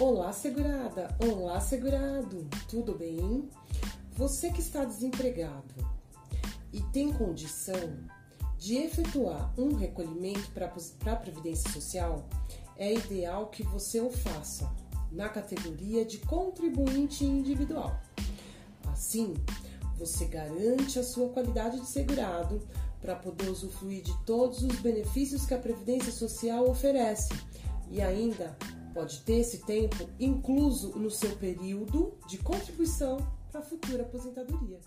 Olá, segurada! Olá, segurado! Tudo bem? Você que está desempregado e tem condição de efetuar um recolhimento para a Previdência Social, é ideal que você o faça na categoria de contribuinte individual. Assim, você garante a sua qualidade de segurado para poder usufruir de todos os benefícios que a Previdência Social oferece e ainda pode ter esse tempo incluso no seu período de contribuição para a futura aposentadoria.